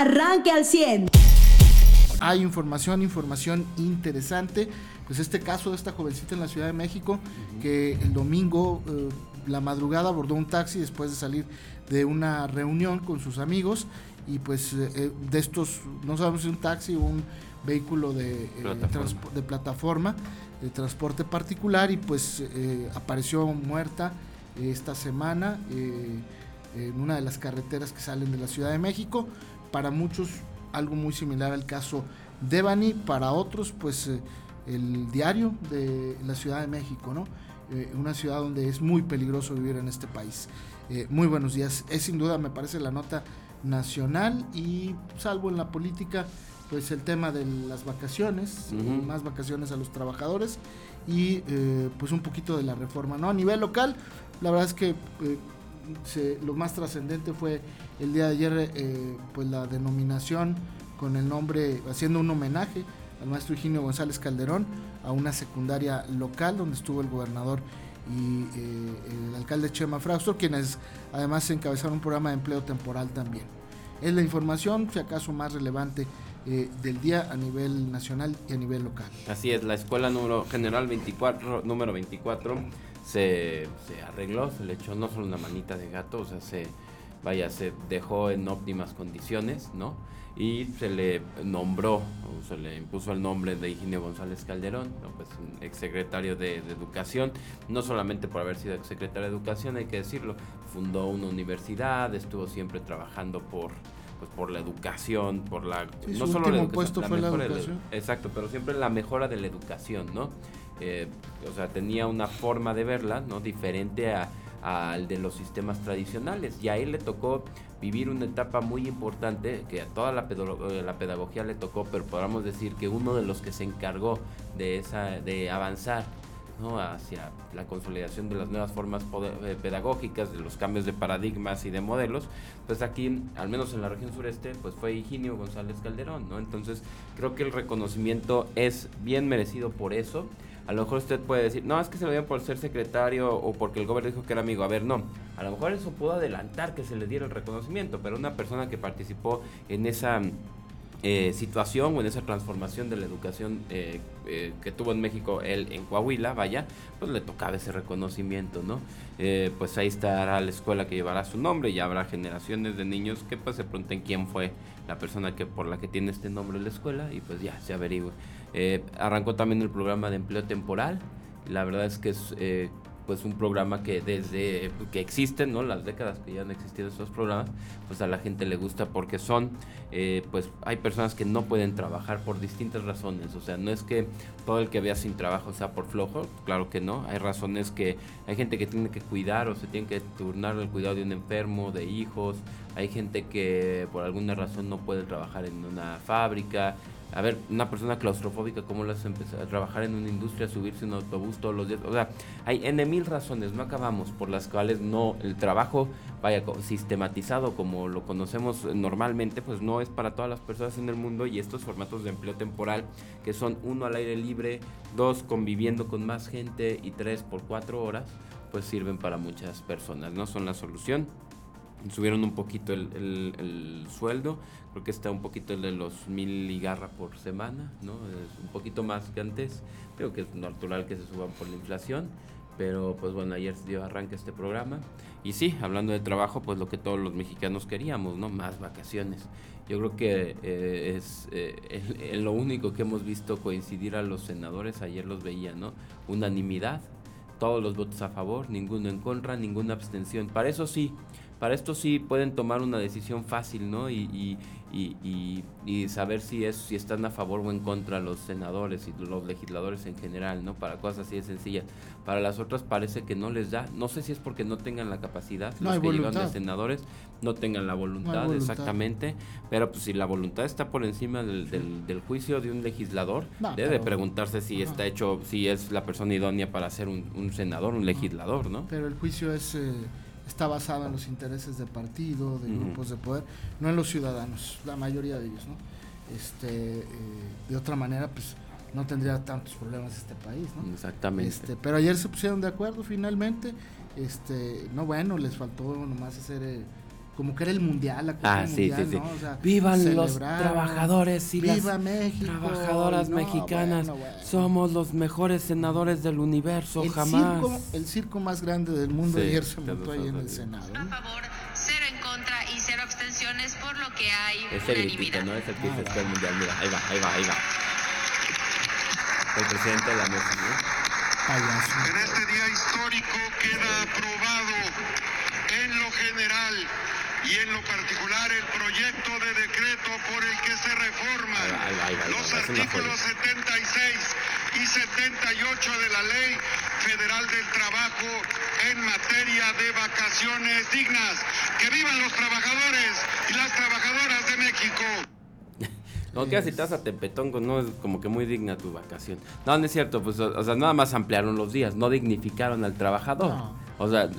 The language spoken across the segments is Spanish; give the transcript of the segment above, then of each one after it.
arranque al 100. Hay información, información interesante. Pues este caso de esta jovencita en la Ciudad de México, que el domingo, eh, la madrugada, abordó un taxi después de salir de una reunión con sus amigos. Y pues eh, eh, de estos, no sabemos si un taxi o un vehículo de, Plataforma. de plataforma, de transporte particular, y pues apareció muerta esta semana en una de las carreteras que salen de la Ciudad de México. Para muchos algo muy similar al caso Devani, para otros pues eh, el diario de la Ciudad de México, ¿no? Eh, una ciudad donde es muy peligroso vivir en este país. Eh, muy buenos días. Es sin duda, me parece, la nota nacional y salvo en la política, pues el tema de las vacaciones, más vacaciones a los trabajadores y pues un poquito de la reforma, ¿no? A nivel local, la verdad es que se- lo más trascendente fue el día de ayer, eh, pues la denominación con el nombre, haciendo un homenaje al maestro Higinio González Calderón a una secundaria local donde estuvo el gobernador y eh, el alcalde Chema Frausto, quienes además encabezaron un programa de empleo temporal también. Es la información, si acaso más relevante eh, del día a nivel nacional y a nivel local. Así es, la escuela número general 24, número 24 se, se arregló, se le echó no solo una manita de gato, o sea, se vaya, se dejó en óptimas condiciones, ¿no? Y se le nombró, o se le impuso el nombre de Higinio González Calderón, ¿no? pues un exsecretario de, de Educación, no solamente por haber sido exsecretario de Educación, hay que decirlo, fundó una universidad, estuvo siempre trabajando por pues por la educación, por la Sí, no su solo la último educación, puesto fue mejora la- educación. Exacto, pero siempre la mejora de la educación, ¿no? Eh, o sea, tenía una forma de verla, ¿no? Diferente a- al de los sistemas tradicionales. Y a él le tocó vivir una etapa muy importante, que a toda la, eh, la pedagogía le tocó, pero podríamos decir que uno de los que se encargó de, esa, de avanzar ¿no? hacia la consolidación de las nuevas formas eh, pedagógicas, de los cambios de paradigmas y de modelos, pues aquí, al menos en la región sureste, pues fue Higinio González Calderón, ¿no? Entonces, creo que el reconocimiento es bien merecido por eso. A lo mejor usted puede decir, no, es que se lo dieron por ser secretario o porque el gobierno dijo que era amigo. A ver, no. A lo mejor eso pudo adelantar que se le diera el reconocimiento, pero una persona que participó en esa eh, situación o en esa transformación de la educación eh, eh, que tuvo en México él en Coahuila, vaya, pues le tocaba ese reconocimiento, ¿no? Eh, pues ahí estará la escuela que llevará su nombre y habrá generaciones de niños que pues se pregunten quién fue la persona que por la que tiene este nombre en la escuela y pues ya se averigua. Eh, arrancó también el programa de empleo temporal, la verdad es que es eh, pues un programa que desde que existen, ¿no? Las décadas que ya han existido estos programas, pues a la gente le gusta porque son, eh, pues hay personas que no pueden trabajar por distintas razones, o sea, no es que todo el que vea sin trabajo sea por flojo, claro que no, hay razones que hay gente que tiene que cuidar o se tiene que turnar el cuidado de un enfermo, de hijos, hay gente que por alguna razón no puede trabajar en una fábrica, a ver, una persona claustrofóbica, ¿cómo le hace empezar a trabajar en una industria, subirse en un autobús todos los días? O sea, hay N mil razones, no acabamos, por las cuales no, el trabajo, vaya, sistematizado como lo conocemos normalmente, pues no es para todas las personas en el mundo y estos formatos de empleo temporal, que son uno al aire libre, dos conviviendo con más gente y tres por cuatro horas, pues sirven para muchas personas, ¿no? Son la solución subieron un poquito el, el- el sueldo, creo que está un poquito el de los mil y garra por semana, ¿no? Es un poquito más que antes, creo que es natural que se suban por la inflación, pero pues bueno, ayer dio arranque este programa. Y sí, hablando de trabajo, pues lo que todos los mexicanos queríamos, ¿no? Más vacaciones. Yo creo que eh, es eh, el- el- lo único que hemos visto coincidir a los senadores, ayer los veía, ¿no? Unanimidad, todos los votos a favor, ninguno en contra, ninguna abstención. Para eso sí, para esto sí pueden tomar una decisión fácil, ¿no? Y, y, y, y- saber si es si están a favor o en contra los senadores y los legisladores en general, ¿no? Para cosas así de sencillas. Para las otras parece que no les da. No sé si es porque no tengan la capacidad, No los que llevan de voluntad. senadores no tengan la voluntad, voluntad. exactamente. Pero pues si la voluntad está por encima del, del, del juicio de un legislador, No, debe de preguntarse si Ajá. está hecho, si es la persona idónea para ser un, un senador, un legislador, ¿no? Pero el juicio es eh, está basado en los intereses de partido, de grupos de poder, no en los ciudadanos, la mayoría de ellos, ¿no? Este, eh, de otra manera, pues no tendría tantos problemas este país, ¿no? Exactamente. Este, pero ayer se pusieron de acuerdo finalmente. Este, no bueno, les faltó nomás hacer eh, como que era el mundial, la ah, sí, sí, sí. Vivan los trabajadores y las trabajadoras mexicanas. Somos los mejores senadores del universo, el jamás. Circo, el circo más grande del mundo ayer se montó ahí en el Senado. A favor, cero en contra y cero abstenciones, por lo que hay Ese gritito, ¿no? Es el que ah, se el mundial. Mira, ahí va, ahí va, ahí va. El presidente de la mesa, ¿no? Payaso. En este día histórico queda aprobado general y en lo particular el proyecto de decreto por el que se reforman los artículos 76 y 78 de la Ley Federal del Trabajo en materia de vacaciones dignas. ¡Que vivan los trabajadores y las trabajadoras de México! No, que si estás a Tepetón, no es como que muy digna tu vacación. No, no es cierto, pues, o, sea, nada más ampliaron los días, no dignificaron al trabajador. O sea,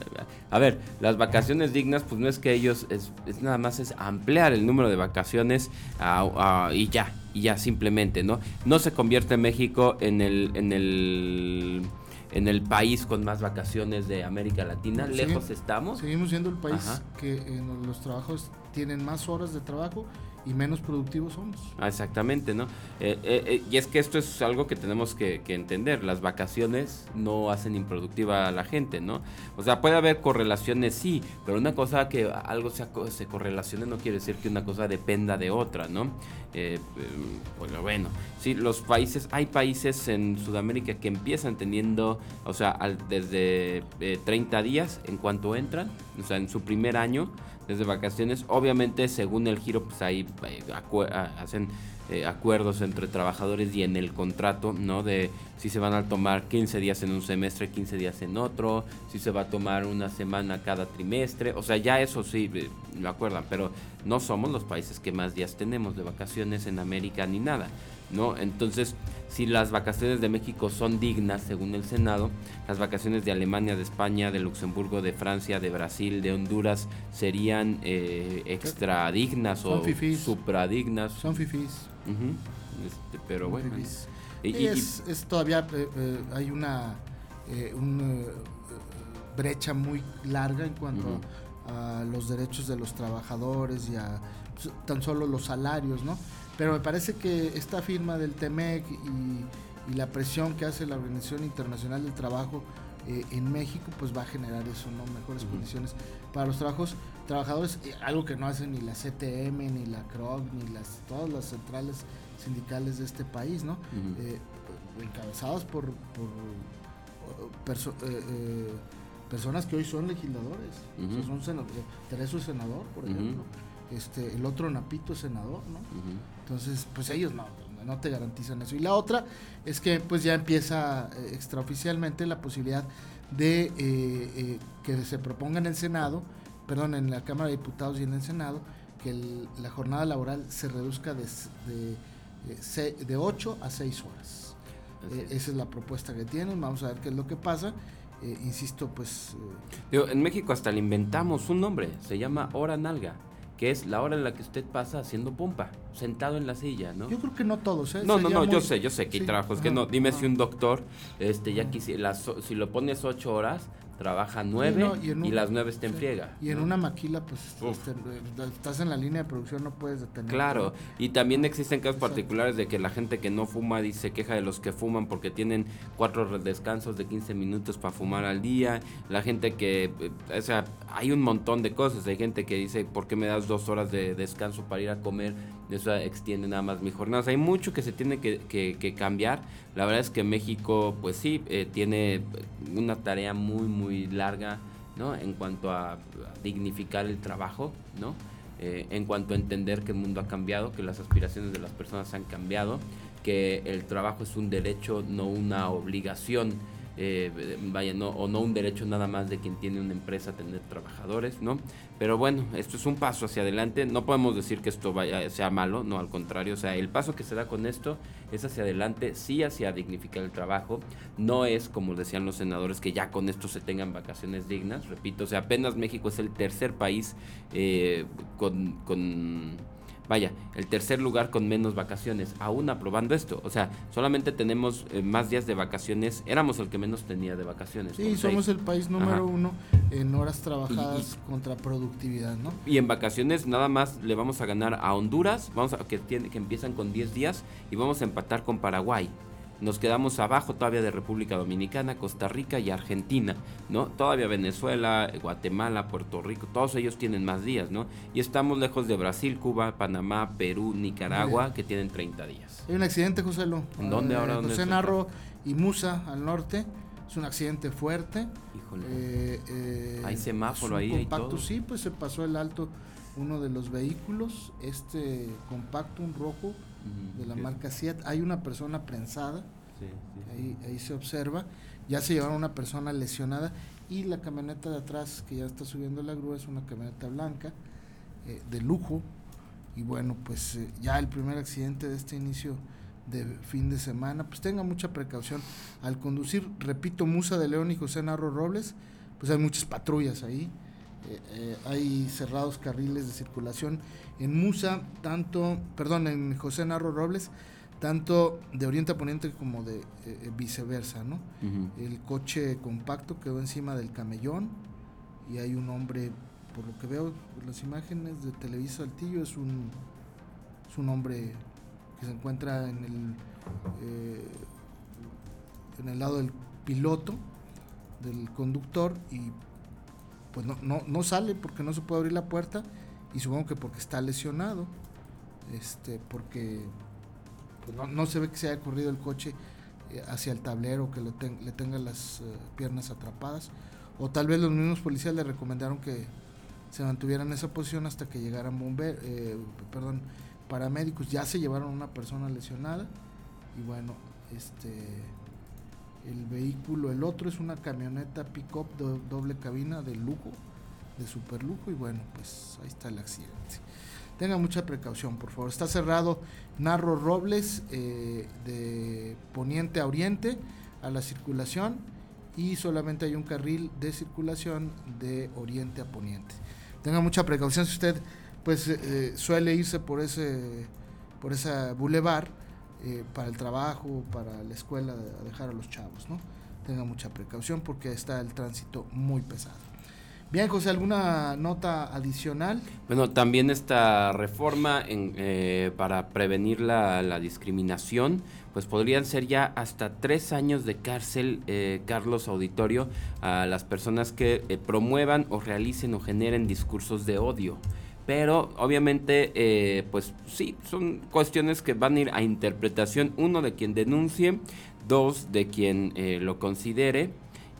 a ver, las vacaciones dignas, pues no es que ellos, es, nada más es ampliar el número de vacaciones y ya, y ya simplemente, ¿no? No se convierte México en el, en el en el país con más vacaciones de América Latina. Lejos estamos. Seguimos siendo el país que en los trabajos tienen más horas de trabajo y menos productivos somos. Ah, exactamente, ¿no? Eh, eh, eh, y es que esto es algo que tenemos que, entender. Las vacaciones no hacen improductiva a la gente, ¿no? O sea, puede haber correlaciones, sí, pero una cosa que algo se, se correlacione no quiere decir que una cosa dependa de otra, ¿no? pues bueno, sí, los países, hay países en Sudamérica que empiezan teniendo, o sea, desde 30 días en cuanto entran, o sea, en su primer año desde vacaciones. Obviamente, según el giro, pues ahí eh, hacen eh, acuerdos entre trabajadores y en el contrato, ¿no? De si se van a tomar 15 días en un semestre, 15 días en otro, si se va a tomar una semana cada trimestre. O sea, ya eso sí, eh, lo acuerdan, pero no somos los países que más días tenemos de vacaciones en América ni nada. ¿No? Entonces, si las vacaciones de México son dignas, según el Senado, las vacaciones de Alemania, de España, de Luxemburgo, de Francia, de Brasil, de Honduras serían eh, extra dignas son o fifís. supradignas. Son fifís. Este, pero bueno. Y, es, todavía eh, eh, hay una, brecha muy larga en cuanto a los derechos de los trabajadores y a pues, tan solo los salarios, ¿no? Pero me parece que esta firma del TEMEC y, la presión que hace la Organización Internacional del Trabajo eh, en México, pues va a generar eso, ¿no? Mejores condiciones para los trabajos, trabajadores, eh, algo que no hacen ni la CTM, ni la CROC, ni las, todas las centrales sindicales de este país, ¿no? Eh, encabezadas por, personas que hoy son legisladores. son senadores. Teresa es senador, por ejemplo este, el otro Napito es senador, ¿no? Entonces, pues ellos no, no te garantizan eso. Y la otra es que pues ya empieza eh, extraoficialmente la posibilidad de eh, eh, que se proponga en el Senado, perdón, en la Cámara de Diputados y en el Senado, que la jornada laboral se reduzca de, de, de 8 a 6 horas. esa es la propuesta que tienen, vamos a ver qué es lo que pasa. insisto, pues... en México hasta le inventamos un nombre, se llama hora nalga que es la hora en la que usted pasa haciendo pompa, sentado en la silla, ¿no? Yo creo que no todos, ¿eh? No, no, no, yo sé, yo sé que hay trabajos que no. Dime si un doctor, este, ya quisiera, si lo pones ocho horas, trabaja nueve y, las nueve está en friega. Y en una maquila, pues este, estás en la línea de producción, no puedes detener. Claro, y también existen casos particulares de que la gente que no fuma dice queja de los que fuman porque tienen cuatro descansos de 15 minutos para fumar al día. La gente que, eh, o sea, hay un montón de cosas. Hay gente que dice, ¿por qué me das dos horas de descanso para ir a comer? Eso extiende nada más mi jornada. hay mucho que se tiene que cambiar la verdad es que México, pues sí, eh, tiene una tarea muy, muy larga, ¿no? En cuanto a, dignificar el trabajo, ¿no? Eh, en cuanto a entender que el mundo ha cambiado, que las aspiraciones de las personas han cambiado, que el trabajo es un derecho, no una obligación eh, vaya, no, o no un derecho nada más de quien tiene una empresa tener trabajadores, ¿no? Pero bueno, esto es un paso hacia adelante, no podemos decir que esto vaya, sea malo, no, al contrario, o sea, el paso que se da con esto es hacia adelante, sí hacia dignificar el trabajo, no es como decían los senadores que ya con esto se tengan vacaciones dignas, repito, o sea, apenas México es el tercer país eh, con vaya, el tercer lugar con menos vacaciones, aún aprobando esto. O sea, solamente tenemos eh, más días de vacaciones, éramos el que menos tenía de vacaciones. Sí, somos el país número uno en horas trabajadas contra productividad, ¿no? Y en vacaciones nada más le vamos a ganar a Honduras, vamos a que, tiene, que empiezan con 10 días y vamos a empatar con Paraguay. Nos quedamos abajo todavía de República Dominicana, Costa Rica y Argentina, ¿no? Todavía Venezuela, Guatemala, Puerto Rico, todos ellos tienen más días, ¿no? Y estamos lejos de Brasil, Cuba, Panamá, Perú, Nicaragua, que tienen 30 días. Hay un accidente, José Lo. ¿En dónde ahora? Eh, José Narro y Musa, al norte. Es un accidente fuerte. Híjole. Eh, eh, hay semáforo ahí compacto, y todo. Sí, pues se pasó el alto uno de los vehículos, este compacto, un rojo, de la marca Seat. Hay una persona prensada, Ahí, ahí se observa. Ya se llevaron una persona lesionada y la camioneta de atrás que ya está subiendo la grúa es una camioneta blanca eh, de lujo. Y bueno, pues eh, ya el primer accidente de este inicio de fin de semana, pues tenga mucha precaución al conducir. Repito, Musa de León y José Narro Robles, pues hay muchas patrullas ahí. Eh, hay cerrados carriles de circulación en Musa, tanto, perdón, en José Narro Robles, tanto de oriente a poniente como de eh, viceversa, ¿no? El coche compacto quedó encima del camellón y hay un hombre, por lo que veo las imágenes de Televisa Saltillo, es un, es un hombre que se encuentra en el, eh, en el lado del piloto, del conductor y pues no, no, no sale porque no se puede abrir la puerta y supongo que porque está lesionado, este, porque pues no, no, se ve que se haya corrido el coche eh, hacia el tablero, que lo le tenga las uh, piernas atrapadas, o tal vez los mismos policías le recomendaron que se mantuvieran en esa posición hasta que llegaran bomberos, eh, perdón, paramédicos, ya se llevaron una persona lesionada y bueno, este el vehículo, el otro es una camioneta pick-up do, doble cabina de lujo, de super lujo y bueno, pues ahí está el accidente. Tenga mucha precaución, por favor. Está cerrado Narro Robles eh, de poniente a oriente a la circulación y solamente hay un carril de circulación de oriente a poniente. Tenga mucha precaución si usted pues eh, suele irse por ese por esa bulevar eh, para el trabajo, para la escuela, a dejar a los chavos, ¿no? Tenga mucha precaución porque está el tránsito muy pesado. Bien, José, ¿alguna nota adicional? Bueno, también esta reforma en, eh, para prevenir la, discriminación, pues podrían ser ya hasta tres años de cárcel, eh, Carlos Auditorio, a las personas que eh, promuevan o realicen o generen discursos de odio. Pero obviamente, eh, pues sí, son cuestiones que van a ir a interpretación, uno de quien denuncie, dos de quien eh, lo considere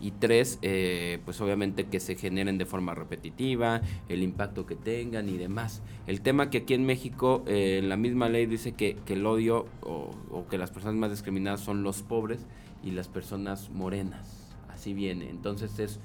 y tres, eh, pues obviamente que se generen de forma repetitiva, el impacto que tengan y demás. El tema que aquí en México, eh, la misma ley dice que, que el odio o, o, que las personas más discriminadas son los pobres y las personas morenas. Así viene. Entonces es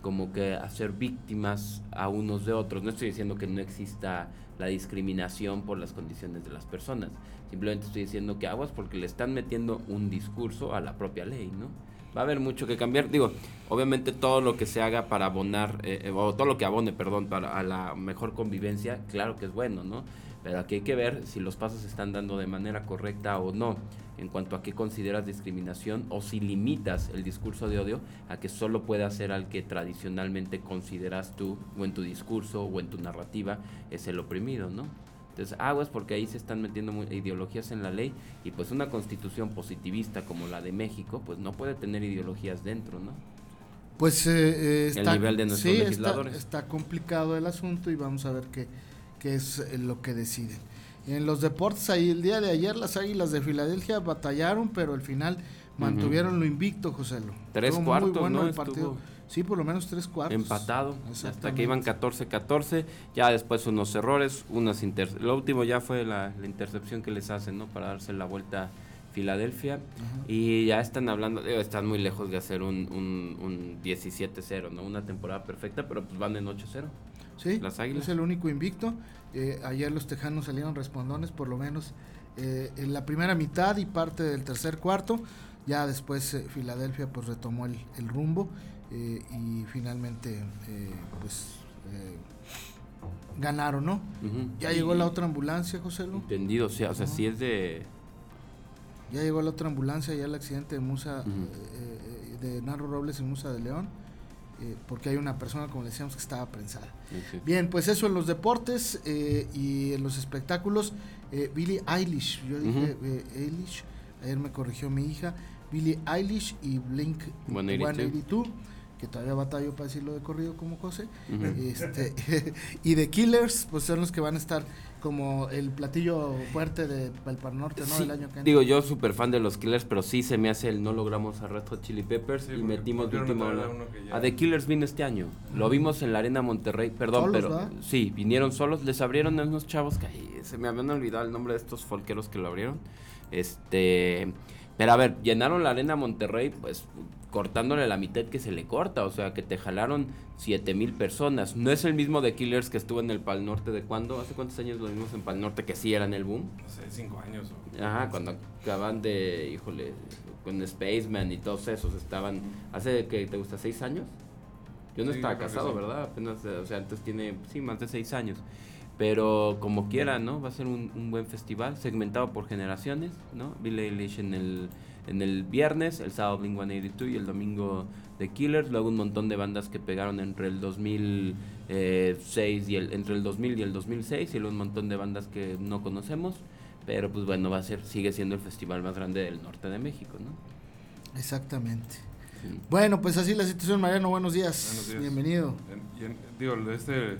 como que hacer víctimas a unos de otros. No estoy diciendo que no exista la discriminación por las condiciones de las personas. Simplemente estoy diciendo que aguas porque le están metiendo un discurso a la propia ley, ¿no? Va a haber mucho que cambiar. Digo, obviamente todo lo que se haga para abonar, eh, o todo lo que abone, perdón, para a la mejor convivencia, claro que es bueno, ¿no? Pero aquí hay que ver si los pasos se están dando de manera correcta o no, en cuanto a qué consideras discriminación o si limitas el discurso de odio a que solo pueda ser al que tradicionalmente consideras tú, o en tu discurso, o en tu narrativa, es el oprimido, ¿no? Entonces, aguas porque ahí se están metiendo ideologías en la ley y pues una constitución positivista como la de México, pues no puede tener ideologías dentro, ¿no? Pues eh, está, el nivel de nuestros sí, legisladores. Está, está, complicado el asunto y vamos a ver qué, qué es lo que deciden. En los deportes, ahí el día de ayer las Águilas de Filadelfia batallaron, pero al final mantuvieron uh -huh. lo invicto, José. Lo. Tres Estuvo cuartos, muy bueno ¿no? el partido. Sí, por lo menos tres cuartos. Empatado, hasta que iban 14-14, ya después unos errores, unas inter lo último ya fue la, la, intercepción que les hacen, ¿no? Para darse la vuelta a Filadelfia, uh -huh. y ya están hablando, están muy lejos de hacer un, un, un 17-0, ¿no? Una temporada perfecta, pero pues van en 8-0. Sí, las águilas. es el único invicto. Eh, ayer los tejanos salieron respondones, por lo menos eh, en la primera mitad y parte del tercer cuarto. Ya después eh, Filadelfia pues retomó el, el rumbo eh, y finalmente eh, pues ganaron, ¿no? Ya llegó la otra ambulancia, José Lu. Entendido, o sea, o sea, sí es de... Ya llegó la otra ambulancia, ya el accidente de Musa, eh, de Narro Robles y Musa de León, porque hay una persona, como le decíamos, que estaba prensada. sí. Bien, pues eso en los deportes eh, y en los espectáculos. Eh, Billie Eilish, yo dije eh, Eilish, ayer me corrigió mi hija. Billie Eilish y Blink 182. 182, que todavía batallo para decirlo de corrido como José. Ujú. Este, y The Killers, pues son los que van a estar como el platillo fuerte de el Par Norte, ¿no? Sí, Del año que digo, yo súper fan de los Killers, pero sí se me hace el no logramos a Red Hot Chili Peppers Sí, y metimos de última hora. a The Killers vino este año. Lo vimos en la Arena Monterrey, perdón, Solos, pero ¿verdad? sí, vinieron solos, les abrieron a unos chavos que ay, se me habían olvidado el nombre de estos folqueros que lo abrieron. Este, pero a ver, llenaron la Arena Monterrey, pues cortándole la mitad que se le corta, o sea, que te jalaron siete mil personas. No es el mismo de Killers que estuvo en el Pal Norte de cuándo, hace cuántos años lo vimos en Pal Norte que sí eran el boom. No sé, cinco años. o- Ajá, cuando acaban de, híjole, con Spaceman y todos esos estaban, hace que te gusta seis años. Yo no Sí, estaba casado. ¿verdad? Apenas, o sea, antes tiene, sí, más de seis años. Pero como quiera, ¿no? Va a ser un, un buen festival, segmentado por generaciones, ¿no? Billie Eilish en el, en el viernes, el sábado Blink-182 y el domingo The Killers. Luego un montón de bandas que pegaron entre el 2006 y el, entre el 2000 y el 2006 y luego un montón de bandas que no conocemos. Pero pues bueno, va a ser, sigue siendo el festival más grande del norte de México, ¿no? Exactamente. Sí. Bueno, pues así la situación, Mariano. Buenos días. Buenos días. Bienvenido. En- en- digo, el de este,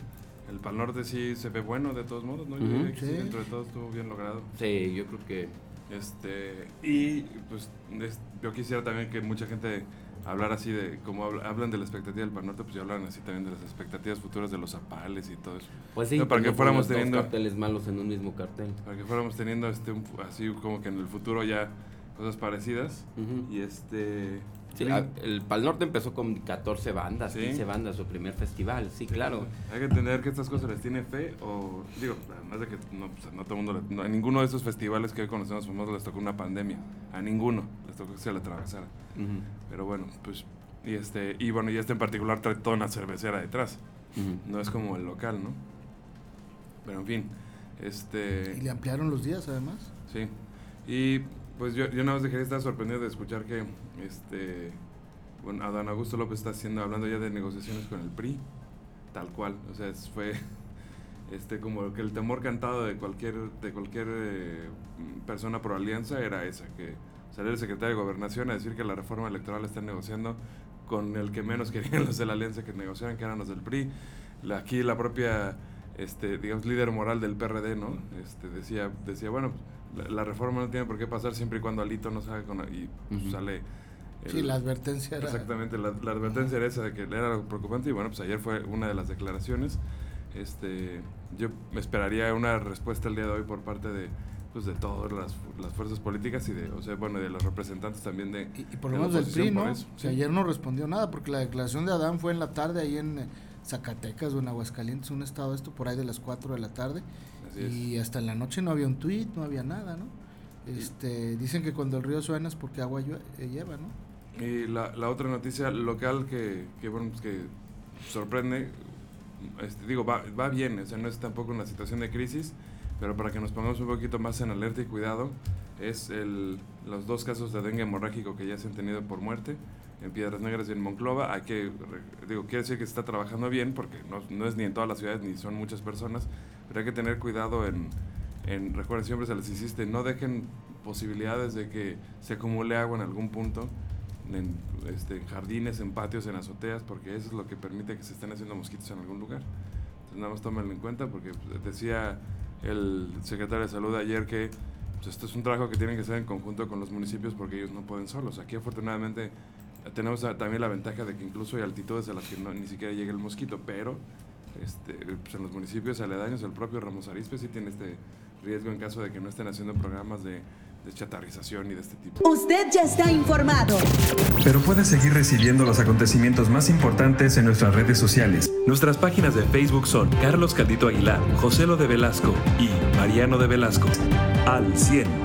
el Pal Norte sí se ve bueno de todos modos, ¿no? Diría que sí, dentro de todo estuvo bien logrado. Sí, yo creo que Este, y pues es- yo quisiera también que mucha gente hablara así de, como habla- hablan de la expectativa del Pal Norte, pues ya hablan así también de las expectativas futuras de los zapales y todo eso. Pues sí, No, para que fuéramos teniendo- carteles malos en un mismo cartel. Para que fuéramos teniendo este un así como que en el futuro ya cosas parecidas. Ujú. Y este... Sí, a- el Pal Norte empezó con 14 bandas, Sí. 15 bandas, su primer festival, sí, claro. Hay que entender que estas cosas les tiene fe o, digo, además de que no, pues, no todo el mundo, le- no, a ninguno de estos festivales que hoy conocemos famosos les tocó una pandemia, a ninguno les tocó que se le atravesara. Pero bueno, pues, y este, y bueno, y este en particular trae toda una cervecera detrás, no es como el local, ¿no? Pero en fin, Y este, le ampliaron los días, además. sí, y pues yo, yo nada más dejé de estar sorprendido de escuchar que, este, bueno, Adán Augusto López está haciendo, hablando ya de negociaciones con el PRI, tal cual, o sea, fue este como que el temor cantado de cualquier de cualquier eh, persona pro alianza era esa que saliera el secretario de gobernación a decir que la reforma electoral está negociando con el que menos querían los de la alianza que negociaran que eran los del PRI la, aquí la propia este digamos líder moral del PRD no este decía decía bueno la, la reforma no tiene por qué pasar siempre y cuando Alito no salga con y pues, Ujú. sale Sí, el- la advertencia era. Exactamente, la, la advertencia era esa de que era algo preocupante y bueno, pues ayer fue una de las declaraciones. Este, yo me esperaría una respuesta el día de hoy por parte de pues de todas las, las fuerzas políticas y de, o sea, bueno, de los representantes también de Y, y por lo menos del PRI, ¿no? eso, sí. ayer no respondió nada, porque la declaración de Adán fue en la tarde ahí en Zacatecas o en Aguascalientes, un estado esto, por ahí de las 4 de la tarde. Así es. Y hasta en la noche no había un tuit, no había nada, ¿no? Este, dicen que cuando el río suena es porque agua eh, lleva, ¿no? Y la, la otra noticia local que, que, bueno, pues que sorprende, este, digo, va, va bien, o sea, no es tampoco una situación de crisis, pero para que nos pongamos un poquito más en alerta y cuidado, es el, los dos casos de dengue hemorrágico que ya se han tenido por muerte en Piedras Negras y en Monclova. Hay que, digo, quiere decir que se está trabajando bien, porque no, no es ni en todas las ciudades ni son muchas personas, pero hay que tener cuidado en, en recuerden, siempre se les insiste, no dejen posibilidades de que se acumule agua en algún punto, en, este, jardines, en patios, en azoteas, porque eso es lo que permite que se estén haciendo mosquitos en algún lugar. Entonces nada más tómenlo en cuenta, porque pues, decía el secretario de Salud ayer que pues, esto es un trabajo que tienen que hacer en conjunto con los municipios porque ellos no pueden solos. Aquí afortunadamente tenemos también la ventaja de que incluso hay altitudes a las que no, ni siquiera llega el mosquito, pero este, pues en los municipios aledaños el propio Ramos Arizpe sí tiene este riesgo en caso de que no estén haciendo programas de, de chatarrización y de este tipo. Usted ya está informado. Pero puedes seguir recibiendo los acontecimientos más importantes en nuestras redes sociales. Nuestras páginas de Facebook son Carlos Caldito Aguilar, José Lo de Velasco y Mariano de Velasco. Al 100.